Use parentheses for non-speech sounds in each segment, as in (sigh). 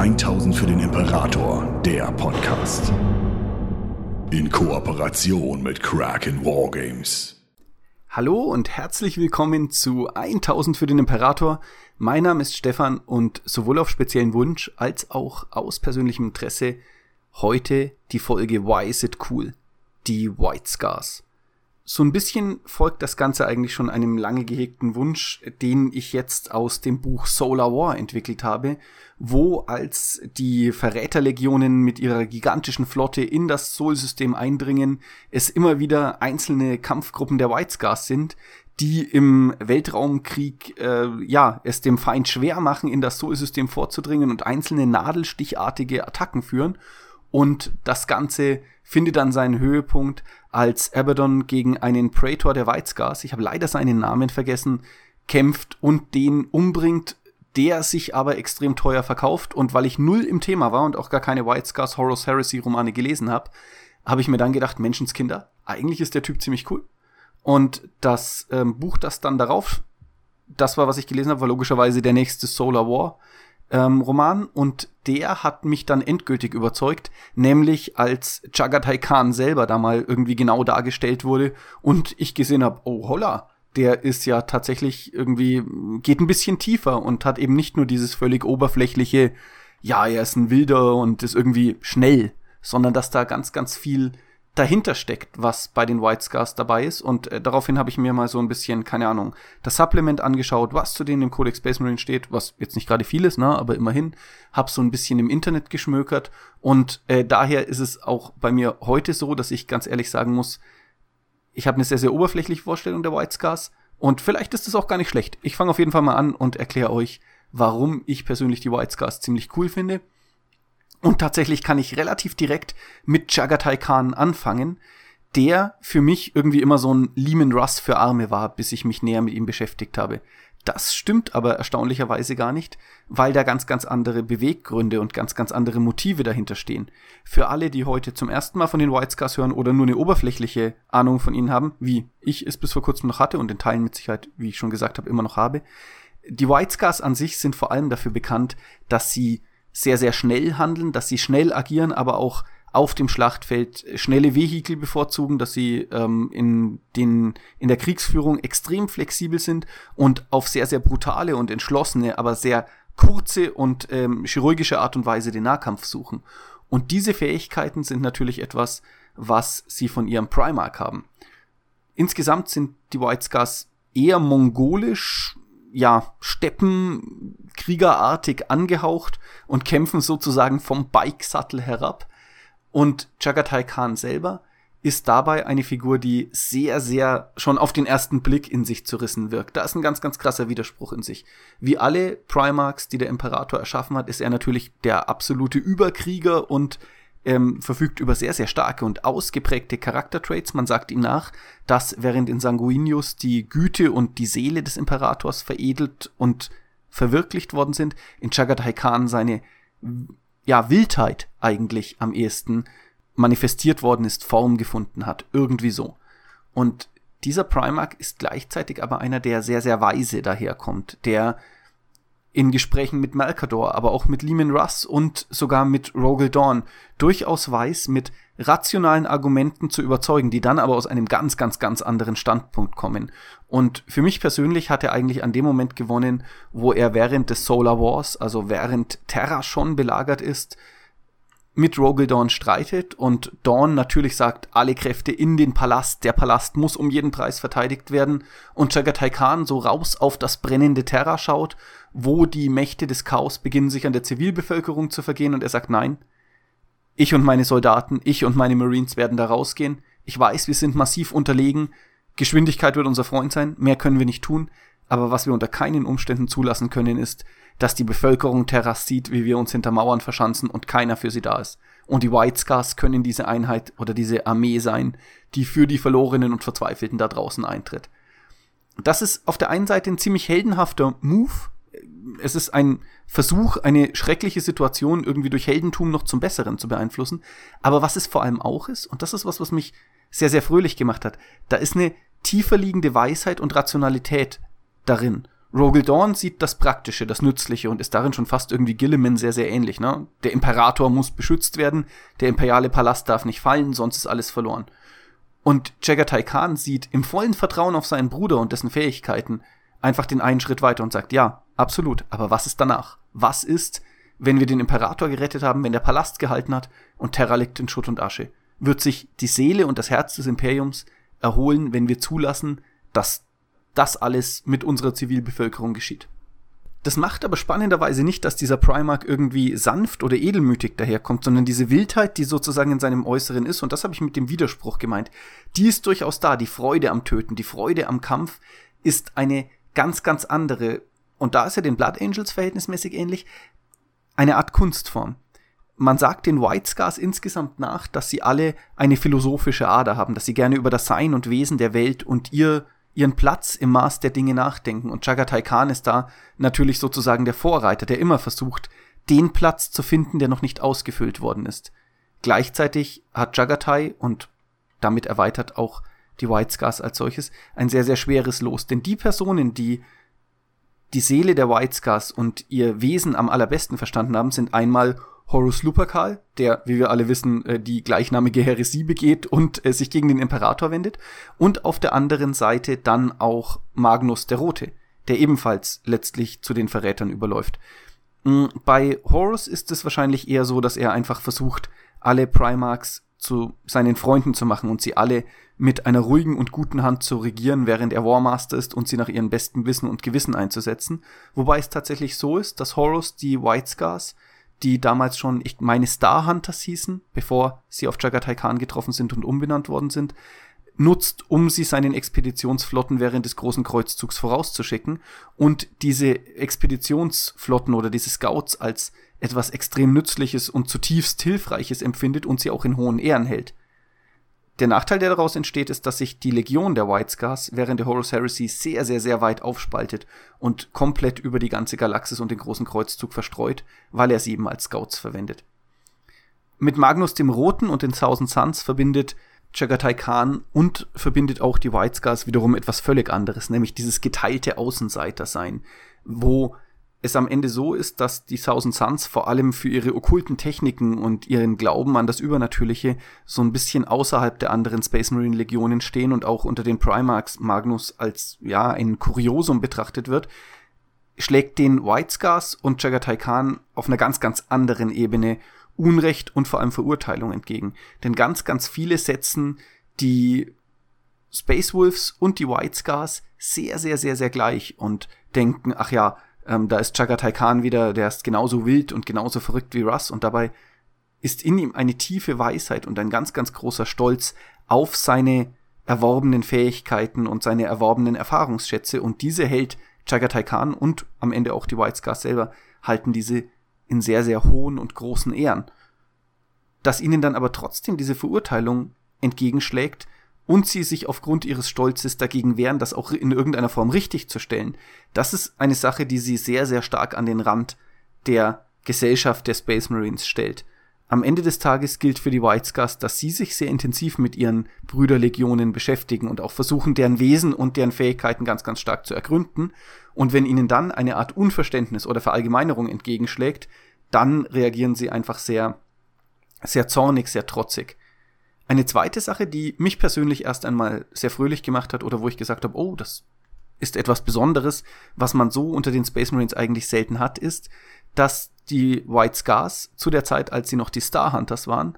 1000 für den Imperator, der Podcast. In Kooperation mit Kraken Wargames. Hallo und herzlich willkommen zu 1000 für den Imperator. Mein Name ist Stefan und sowohl auf speziellen Wunsch als auch aus persönlichem Interesse heute die Folge Why is it cool? Die White Scars so ein bisschen folgt das Ganze eigentlich schon einem lange gehegten Wunsch, den ich jetzt aus dem Buch Solar War entwickelt habe, wo als die Verräterlegionen mit ihrer gigantischen Flotte in das Sol-System eindringen, es immer wieder einzelne Kampfgruppen der White Scars sind, die im Weltraumkrieg äh, ja es dem Feind schwer machen, in das Sol-System vorzudringen und einzelne nadelstichartige Attacken führen. Und das Ganze findet dann seinen Höhepunkt, als Abaddon gegen einen Praetor der Weizgars, ich habe leider seinen Namen vergessen, kämpft und den umbringt, der sich aber extrem teuer verkauft. Und weil ich null im Thema war und auch gar keine White Horus Heresy Romane gelesen habe, habe ich mir dann gedacht, Menschenskinder, eigentlich ist der Typ ziemlich cool. Und das ähm, Buch, das dann darauf, das war, was ich gelesen habe, war logischerweise der nächste Solar War ähm, Roman und der hat mich dann endgültig überzeugt, nämlich als Chagatai Khan selber da mal irgendwie genau dargestellt wurde und ich gesehen habe, oh holla, der ist ja tatsächlich irgendwie, geht ein bisschen tiefer und hat eben nicht nur dieses völlig oberflächliche, ja, er ist ein Wilder und ist irgendwie schnell, sondern dass da ganz, ganz viel dahinter steckt, was bei den White Scars dabei ist. Und äh, daraufhin habe ich mir mal so ein bisschen, keine Ahnung, das Supplement angeschaut, was zu denen im Codex Space Marine steht, was jetzt nicht gerade viel ist, ne, aber immerhin, habe so ein bisschen im Internet geschmökert. Und äh, daher ist es auch bei mir heute so, dass ich ganz ehrlich sagen muss, ich habe eine sehr, sehr oberflächliche Vorstellung der White Scars. Und vielleicht ist es auch gar nicht schlecht. Ich fange auf jeden Fall mal an und erkläre euch, warum ich persönlich die White Scars ziemlich cool finde und tatsächlich kann ich relativ direkt mit Jagatai Khan anfangen, der für mich irgendwie immer so ein Lehman Russ für Arme war, bis ich mich näher mit ihm beschäftigt habe. Das stimmt aber erstaunlicherweise gar nicht, weil da ganz, ganz andere Beweggründe und ganz, ganz andere Motive dahinter stehen. Für alle, die heute zum ersten Mal von den White Scars hören oder nur eine oberflächliche Ahnung von ihnen haben, wie ich es bis vor kurzem noch hatte und in Teilen mit Sicherheit, wie ich schon gesagt habe, immer noch habe. Die White Scars an sich sind vor allem dafür bekannt, dass sie sehr, sehr schnell handeln, dass sie schnell agieren, aber auch auf dem Schlachtfeld schnelle Vehikel bevorzugen, dass sie ähm, in, den, in der Kriegsführung extrem flexibel sind und auf sehr, sehr brutale und entschlossene, aber sehr kurze und ähm, chirurgische Art und Weise den Nahkampf suchen. Und diese Fähigkeiten sind natürlich etwas, was sie von ihrem Primark haben. Insgesamt sind die White Scars eher mongolisch, ja, Steppenkriegerartig angehaucht und kämpfen sozusagen vom Bike-Sattel herab. Und Chagatai Khan selber ist dabei eine Figur, die sehr, sehr schon auf den ersten Blick in sich zerrissen wirkt. Da ist ein ganz, ganz krasser Widerspruch in sich. Wie alle Primarchs, die der Imperator erschaffen hat, ist er natürlich der absolute Überkrieger und ähm, verfügt über sehr, sehr starke und ausgeprägte Charaktertraits. Man sagt ihm nach, dass während in Sanguinius die Güte und die Seele des Imperators veredelt und verwirklicht worden sind, in Chagatai Khan seine ja, Wildheit eigentlich am ehesten manifestiert worden ist, Form gefunden hat. Irgendwie so. Und dieser Primarch ist gleichzeitig aber einer, der sehr, sehr weise daherkommt, der in Gesprächen mit Malkador, aber auch mit Lehman Russ und sogar mit Rogel Dawn durchaus weiß, mit rationalen Argumenten zu überzeugen, die dann aber aus einem ganz, ganz, ganz anderen Standpunkt kommen. Und für mich persönlich hat er eigentlich an dem Moment gewonnen, wo er während des Solar Wars, also während Terra schon belagert ist, mit Rogel Dawn streitet und Dawn natürlich sagt, alle Kräfte in den Palast, der Palast muss um jeden Preis verteidigt werden und Chagatai Khan so raus auf das brennende Terra schaut wo die Mächte des Chaos beginnen, sich an der Zivilbevölkerung zu vergehen und er sagt, nein, ich und meine Soldaten, ich und meine Marines werden da rausgehen. Ich weiß, wir sind massiv unterlegen. Geschwindigkeit wird unser Freund sein. Mehr können wir nicht tun. Aber was wir unter keinen Umständen zulassen können, ist, dass die Bevölkerung Terras sieht, wie wir uns hinter Mauern verschanzen und keiner für sie da ist. Und die White Scars können diese Einheit oder diese Armee sein, die für die Verlorenen und Verzweifelten da draußen eintritt. Das ist auf der einen Seite ein ziemlich heldenhafter Move, es ist ein Versuch, eine schreckliche Situation irgendwie durch Heldentum noch zum Besseren zu beeinflussen. Aber was es vor allem auch ist, und das ist was, was mich sehr, sehr fröhlich gemacht hat, da ist eine tiefer liegende Weisheit und Rationalität darin. Rogel Dawn sieht das Praktische, das Nützliche und ist darin schon fast irgendwie Gilliman sehr, sehr ähnlich. Ne? Der Imperator muss beschützt werden, der imperiale Palast darf nicht fallen, sonst ist alles verloren. Und Chagatai Khan sieht im vollen Vertrauen auf seinen Bruder und dessen Fähigkeiten einfach den einen Schritt weiter und sagt, ja, absolut, aber was ist danach? Was ist, wenn wir den Imperator gerettet haben, wenn der Palast gehalten hat und Terra liegt in Schutt und Asche? Wird sich die Seele und das Herz des Imperiums erholen, wenn wir zulassen, dass das alles mit unserer Zivilbevölkerung geschieht? Das macht aber spannenderweise nicht, dass dieser Primark irgendwie sanft oder edelmütig daherkommt, sondern diese Wildheit, die sozusagen in seinem Äußeren ist, und das habe ich mit dem Widerspruch gemeint, die ist durchaus da. Die Freude am Töten, die Freude am Kampf ist eine ganz, ganz andere, und da ist er den Blood Angels verhältnismäßig ähnlich, eine Art Kunstform. Man sagt den White Scars insgesamt nach, dass sie alle eine philosophische Ader haben, dass sie gerne über das Sein und Wesen der Welt und ihr ihren Platz im Maß der Dinge nachdenken. Und Chagatai Khan ist da natürlich sozusagen der Vorreiter, der immer versucht, den Platz zu finden, der noch nicht ausgefüllt worden ist. Gleichzeitig hat Chagatai und damit erweitert auch die White Scars als solches ein sehr, sehr schweres Los. Denn die Personen, die die Seele der White Scars und ihr Wesen am allerbesten verstanden haben, sind einmal Horus Lupercal, der, wie wir alle wissen, äh, die gleichnamige Heresie begeht und äh, sich gegen den Imperator wendet. Und auf der anderen Seite dann auch Magnus der Rote, der ebenfalls letztlich zu den Verrätern überläuft. Mm, bei Horus ist es wahrscheinlich eher so, dass er einfach versucht, alle Primarchs zu seinen Freunden zu machen und sie alle mit einer ruhigen und guten Hand zu regieren, während er Warmaster ist und sie nach ihrem besten Wissen und Gewissen einzusetzen. Wobei es tatsächlich so ist, dass Horus die White Scars die damals schon, ich meine, Star Hunters hießen, bevor sie auf Jagatai Khan getroffen sind und umbenannt worden sind, nutzt, um sie seinen Expeditionsflotten während des großen Kreuzzugs vorauszuschicken und diese Expeditionsflotten oder diese Scouts als etwas extrem Nützliches und zutiefst Hilfreiches empfindet und sie auch in hohen Ehren hält. Der Nachteil, der daraus entsteht, ist, dass sich die Legion der White Scars während der Horus Heresy sehr, sehr, sehr weit aufspaltet und komplett über die ganze Galaxis und den großen Kreuzzug verstreut, weil er sie eben als Scouts verwendet. Mit Magnus dem Roten und den Thousand Suns verbindet Chagatai Khan und verbindet auch die White Scars wiederum etwas völlig anderes, nämlich dieses geteilte Außenseiter-Sein, wo es am Ende so ist, dass die Thousand Suns vor allem für ihre okkulten Techniken und ihren Glauben an das Übernatürliche so ein bisschen außerhalb der anderen Space Marine Legionen stehen und auch unter den Primarchs Magnus als, ja, ein Kuriosum betrachtet wird, schlägt den White Scars und Jagatai Khan auf einer ganz, ganz anderen Ebene Unrecht und vor allem Verurteilung entgegen. Denn ganz, ganz viele setzen die Space Wolves und die White Scars sehr, sehr, sehr, sehr gleich und denken, ach ja, ähm, da ist Chagatai Khan wieder, der ist genauso wild und genauso verrückt wie Russ und dabei ist in ihm eine tiefe Weisheit und ein ganz, ganz großer Stolz auf seine erworbenen Fähigkeiten und seine erworbenen Erfahrungsschätze und diese hält Chagatai Khan und am Ende auch die White Scars selber halten diese in sehr, sehr hohen und großen Ehren. Dass ihnen dann aber trotzdem diese Verurteilung entgegenschlägt, und sie sich aufgrund ihres Stolzes dagegen wehren, das auch in irgendeiner Form richtig zu stellen, das ist eine Sache, die sie sehr, sehr stark an den Rand der Gesellschaft der Space Marines stellt. Am Ende des Tages gilt für die White Scars, dass sie sich sehr intensiv mit ihren Brüderlegionen beschäftigen und auch versuchen, deren Wesen und deren Fähigkeiten ganz, ganz stark zu ergründen. Und wenn ihnen dann eine Art Unverständnis oder Verallgemeinerung entgegenschlägt, dann reagieren sie einfach sehr, sehr zornig, sehr trotzig. Eine zweite Sache, die mich persönlich erst einmal sehr fröhlich gemacht hat oder wo ich gesagt habe, oh, das ist etwas Besonderes, was man so unter den Space Marines eigentlich selten hat, ist, dass die White Scars zu der Zeit, als sie noch die Star Hunters waren,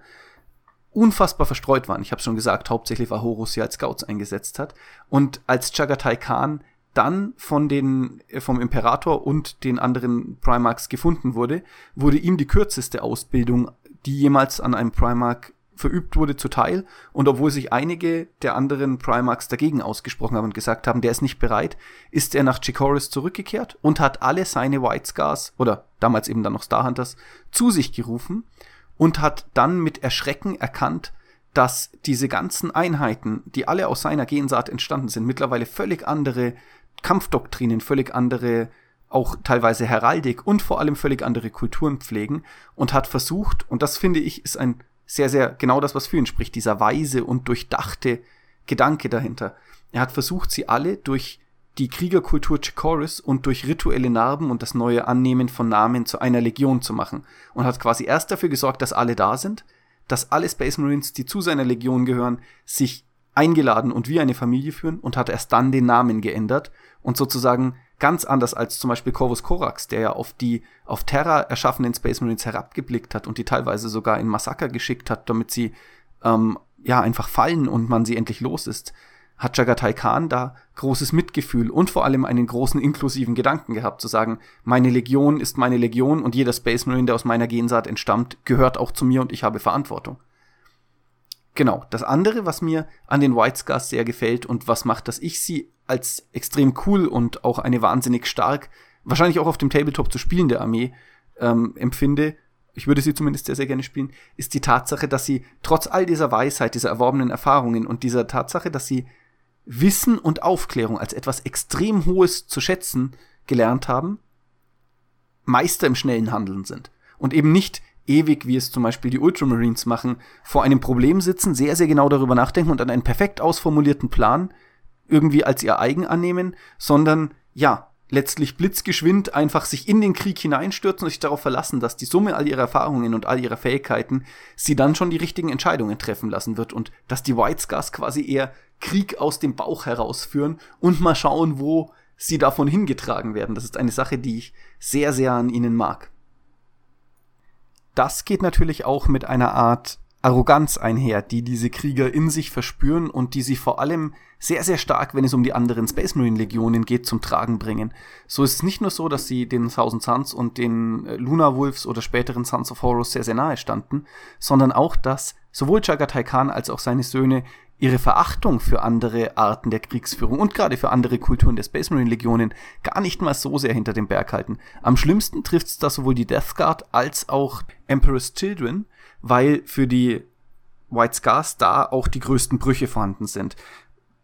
unfassbar verstreut waren. Ich habe schon gesagt, hauptsächlich war Horus sie als Scouts eingesetzt hat. Und als Chagatai Khan dann von den, äh, vom Imperator und den anderen Primarchs gefunden wurde, wurde ihm die kürzeste Ausbildung, die jemals an einem Primarch verübt wurde, zuteil. Und obwohl sich einige der anderen Primarchs dagegen ausgesprochen haben und gesagt haben, der ist nicht bereit, ist er nach Chikoris zurückgekehrt und hat alle seine White Scars oder damals eben dann noch Starhunters zu sich gerufen und hat dann mit Erschrecken erkannt, dass diese ganzen Einheiten, die alle aus seiner Gensaat entstanden sind, mittlerweile völlig andere Kampfdoktrinen, völlig andere auch teilweise Heraldik und vor allem völlig andere Kulturen pflegen und hat versucht, und das finde ich ist ein sehr, sehr genau das, was für ihn spricht, dieser weise und durchdachte Gedanke dahinter. Er hat versucht, sie alle durch die Kriegerkultur Chikoris und durch rituelle Narben und das neue Annehmen von Namen zu einer Legion zu machen und hat quasi erst dafür gesorgt, dass alle da sind, dass alle Space Marines, die zu seiner Legion gehören, sich eingeladen und wie eine Familie führen und hat erst dann den Namen geändert und sozusagen ganz anders als zum Beispiel Corvus Corax, der ja auf die auf Terra erschaffenen Space Marines herabgeblickt hat und die teilweise sogar in Massaker geschickt hat, damit sie ähm, ja einfach fallen und man sie endlich los ist hat Jagatai Khan da großes Mitgefühl und vor allem einen großen inklusiven Gedanken gehabt, zu sagen, meine Legion ist meine Legion und jeder Space Marine, der aus meiner Gensaat entstammt, gehört auch zu mir und ich habe Verantwortung. Genau, das andere, was mir an den White Scars sehr gefällt und was macht, dass ich sie als extrem cool und auch eine wahnsinnig stark, wahrscheinlich auch auf dem Tabletop zu spielende Armee ähm, empfinde, ich würde sie zumindest sehr, sehr gerne spielen, ist die Tatsache, dass sie trotz all dieser Weisheit, dieser erworbenen Erfahrungen und dieser Tatsache, dass sie Wissen und Aufklärung als etwas extrem Hohes zu schätzen gelernt haben, Meister im schnellen Handeln sind. Und eben nicht ewig, wie es zum Beispiel die Ultramarines machen, vor einem Problem sitzen, sehr, sehr genau darüber nachdenken und dann einen perfekt ausformulierten Plan irgendwie als ihr eigen annehmen, sondern ja, letztlich blitzgeschwind einfach sich in den Krieg hineinstürzen und sich darauf verlassen, dass die Summe all ihrer Erfahrungen und all ihrer Fähigkeiten sie dann schon die richtigen Entscheidungen treffen lassen wird und dass die White Scars quasi eher Krieg aus dem Bauch herausführen und mal schauen, wo sie davon hingetragen werden. Das ist eine Sache, die ich sehr, sehr an ihnen mag. Das geht natürlich auch mit einer Art Arroganz einher, die diese Krieger in sich verspüren und die sie vor allem sehr, sehr stark, wenn es um die anderen Space Marine Legionen geht, zum Tragen bringen. So ist es nicht nur so, dass sie den Thousand Suns und den äh, Luna Wolves oder späteren Sons of Horus sehr, sehr nahe standen, sondern auch, dass sowohl Jagatai Khan als auch seine Söhne ihre Verachtung für andere Arten der Kriegsführung und gerade für andere Kulturen der Space Marine Legionen gar nicht mal so sehr hinter dem Berg halten. Am schlimmsten trifft es da sowohl die Death Guard als auch Emperor's Children, weil für die White Scars da auch die größten Brüche vorhanden sind.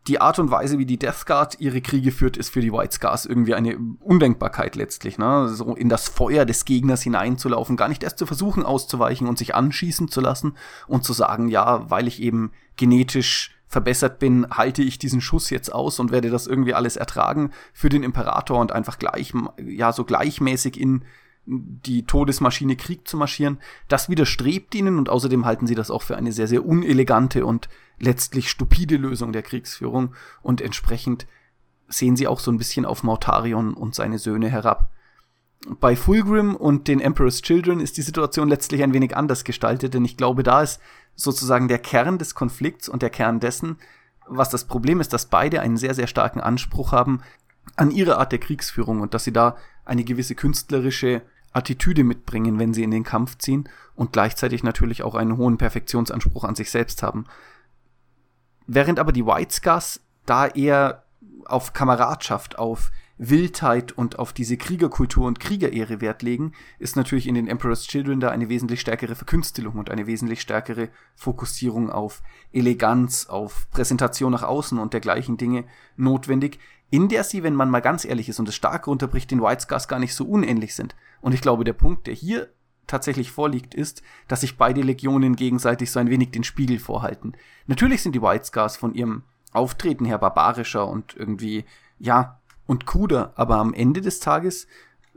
Die Art und Weise, wie die Death Guard ihre Kriege führt, ist für die White Scars irgendwie eine Undenkbarkeit letztlich. Ne? So in das Feuer des Gegners hineinzulaufen, gar nicht erst zu versuchen auszuweichen und sich anschießen zu lassen und zu sagen, ja, weil ich eben genetisch verbessert bin, halte ich diesen Schuss jetzt aus und werde das irgendwie alles ertragen für den Imperator und einfach gleich, ja, so gleichmäßig in die Todesmaschine Krieg zu marschieren, das widerstrebt ihnen und außerdem halten sie das auch für eine sehr, sehr unelegante und letztlich stupide Lösung der Kriegsführung und entsprechend sehen sie auch so ein bisschen auf Mortarion und seine Söhne herab. Bei Fulgrim und den Emperor's Children ist die Situation letztlich ein wenig anders gestaltet, denn ich glaube, da ist sozusagen der Kern des Konflikts und der Kern dessen, was das Problem ist, dass beide einen sehr, sehr starken Anspruch haben an ihre Art der Kriegsführung und dass sie da eine gewisse künstlerische Attitüde mitbringen, wenn sie in den Kampf ziehen und gleichzeitig natürlich auch einen hohen Perfektionsanspruch an sich selbst haben. Während aber die White Scars da eher auf Kameradschaft, auf Wildheit und auf diese Kriegerkultur und Kriegerehre Wert legen, ist natürlich in den Emperor's Children da eine wesentlich stärkere Verkünstelung und eine wesentlich stärkere Fokussierung auf Eleganz, auf Präsentation nach außen und dergleichen Dinge notwendig, in der sie, wenn man mal ganz ehrlich ist und es stark runterbricht, den White Scars gar nicht so unähnlich sind. Und ich glaube, der Punkt, der hier tatsächlich vorliegt, ist, dass sich beide Legionen gegenseitig so ein wenig den Spiegel vorhalten. Natürlich sind die White Scars von ihrem Auftreten her barbarischer und irgendwie, ja, und kruder, aber am Ende des Tages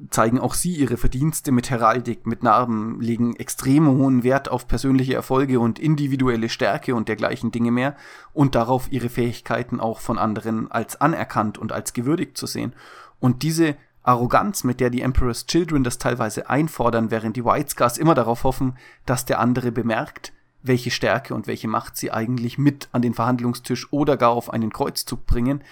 zeigen auch sie ihre Verdienste mit Heraldik, mit Narben, legen extrem hohen Wert auf persönliche Erfolge und individuelle Stärke und dergleichen Dinge mehr und darauf ihre Fähigkeiten auch von anderen als anerkannt und als gewürdigt zu sehen. Und diese Arroganz, mit der die Emperor's Children das teilweise einfordern, während die White Scars immer darauf hoffen, dass der andere bemerkt, welche Stärke und welche Macht sie eigentlich mit an den Verhandlungstisch oder gar auf einen Kreuzzug bringen,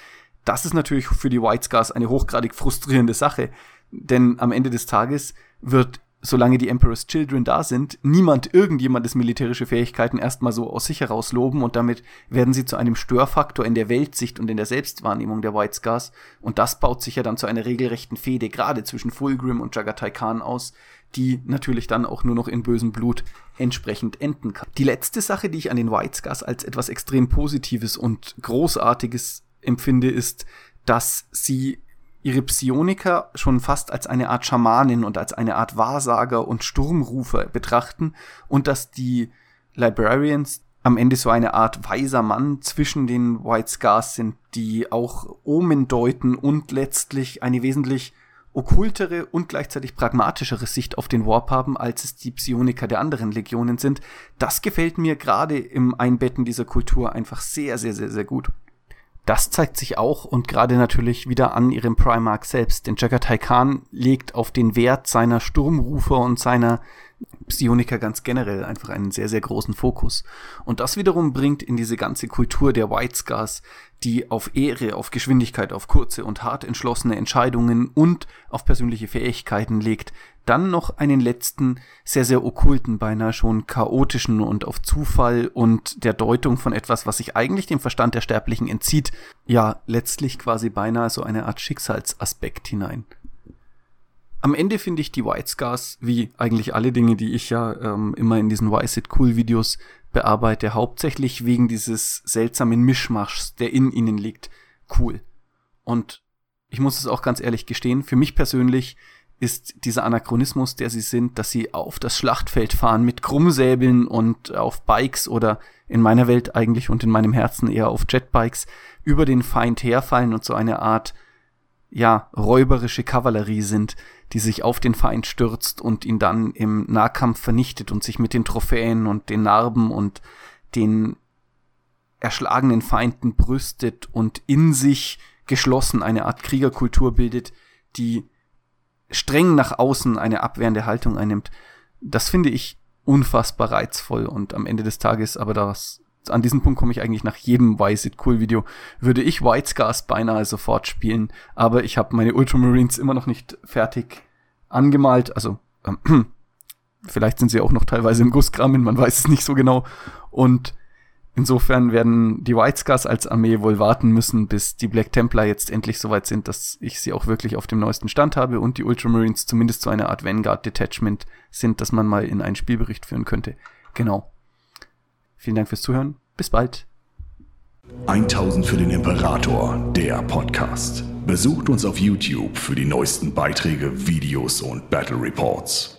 das ist natürlich für die White Scars eine hochgradig frustrierende Sache, denn am Ende des Tages wird, solange die Emperor's Children da sind, niemand irgendjemandes militärische Fähigkeiten erstmal so aus sich heraus loben und damit werden sie zu einem Störfaktor in der Weltsicht und in der Selbstwahrnehmung der White Scars und das baut sich ja dann zu einer regelrechten Fehde gerade zwischen Fulgrim und Jagatai Khan aus, die natürlich dann auch nur noch in bösem Blut entsprechend enden kann. Die letzte Sache, die ich an den White Scars als etwas extrem Positives und Großartiges empfinde, ist, dass sie ihre Psioniker schon fast als eine Art Schamanin und als eine Art Wahrsager und Sturmrufer betrachten und dass die Librarians am Ende so eine Art weiser Mann zwischen den White Scars sind, die auch Omen deuten und letztlich eine wesentlich okkultere und gleichzeitig pragmatischere Sicht auf den Warp haben, als es die Psioniker der anderen Legionen sind. Das gefällt mir gerade im Einbetten dieser Kultur einfach sehr, sehr, sehr, sehr gut. Das zeigt sich auch und gerade natürlich wieder an ihrem Primark selbst, denn Jagatai Khan legt auf den Wert seiner Sturmrufer und seiner Psioniker ganz generell einfach einen sehr, sehr großen Fokus. Und das wiederum bringt in diese ganze Kultur der White Scars, die auf Ehre, auf Geschwindigkeit, auf kurze und hart entschlossene Entscheidungen und auf persönliche Fähigkeiten legt, dann noch einen letzten, sehr, sehr okkulten, beinahe schon chaotischen und auf Zufall und der Deutung von etwas, was sich eigentlich dem Verstand der Sterblichen entzieht, ja, letztlich quasi beinahe so eine Art Schicksalsaspekt hinein. Am Ende finde ich die White Scars, wie eigentlich alle Dinge, die ich ja ähm, immer in diesen Why Is It Cool Videos bearbeite, hauptsächlich wegen dieses seltsamen Mischmaschs, der in ihnen liegt, cool. Und ich muss es auch ganz ehrlich gestehen, für mich persönlich ist dieser Anachronismus, der sie sind, dass sie auf das Schlachtfeld fahren mit Krummsäbeln und auf Bikes oder in meiner Welt eigentlich und in meinem Herzen eher auf Jetbikes über den Feind herfallen und so eine Art ja, räuberische Kavallerie sind, die sich auf den Feind stürzt und ihn dann im Nahkampf vernichtet und sich mit den Trophäen und den Narben und den erschlagenen Feinden brüstet und in sich geschlossen eine Art Kriegerkultur bildet, die streng nach außen eine abwehrende Haltung einnimmt. Das finde ich unfassbar reizvoll und am Ende des Tages aber das an diesen Punkt komme ich eigentlich nach jedem Why Is It Cool Video, würde ich White Scars beinahe sofort spielen, aber ich habe meine Ultramarines immer noch nicht fertig angemalt, also ähm, (clears throat) vielleicht sind sie auch noch teilweise im Gusskrammen, man weiß es nicht so genau und insofern werden die White Scars als Armee wohl warten müssen, bis die Black Templar jetzt endlich soweit sind, dass ich sie auch wirklich auf dem neuesten Stand habe und die Ultramarines zumindest so eine Art Vanguard Detachment sind, dass man mal in einen Spielbericht führen könnte. Genau. Vielen Dank fürs Zuhören. Bis bald. 1000 für den Imperator, der Podcast. Besucht uns auf YouTube für die neuesten Beiträge, Videos und Battle Reports.